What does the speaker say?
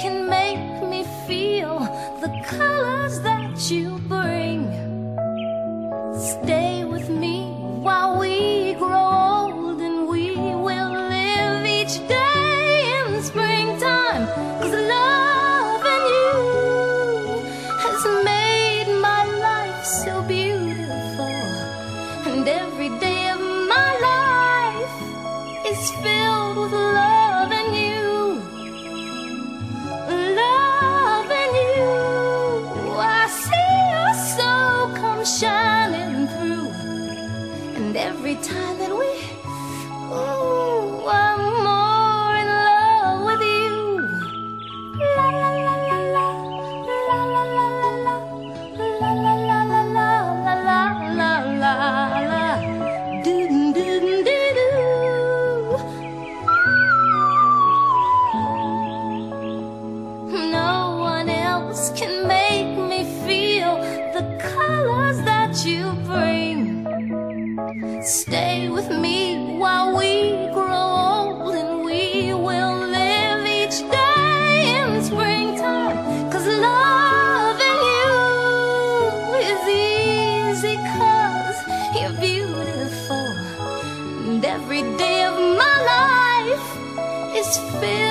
can make me feel the colors that you bring. Stay with me while we grow old and we will live each day in springtime. Cause loving you has made my life so beautiful. And every day of my life is filled with love. Time that we, ooh, I'm more in love with you. La la la la la, la la la la la, la la la la la, la la la la la. Do do do do. No one else can make me feel the colors that you. Stay with me while we grow old and we will live each day in springtime. Cause loving you is easy cause you're beautiful. And every day of my life is filled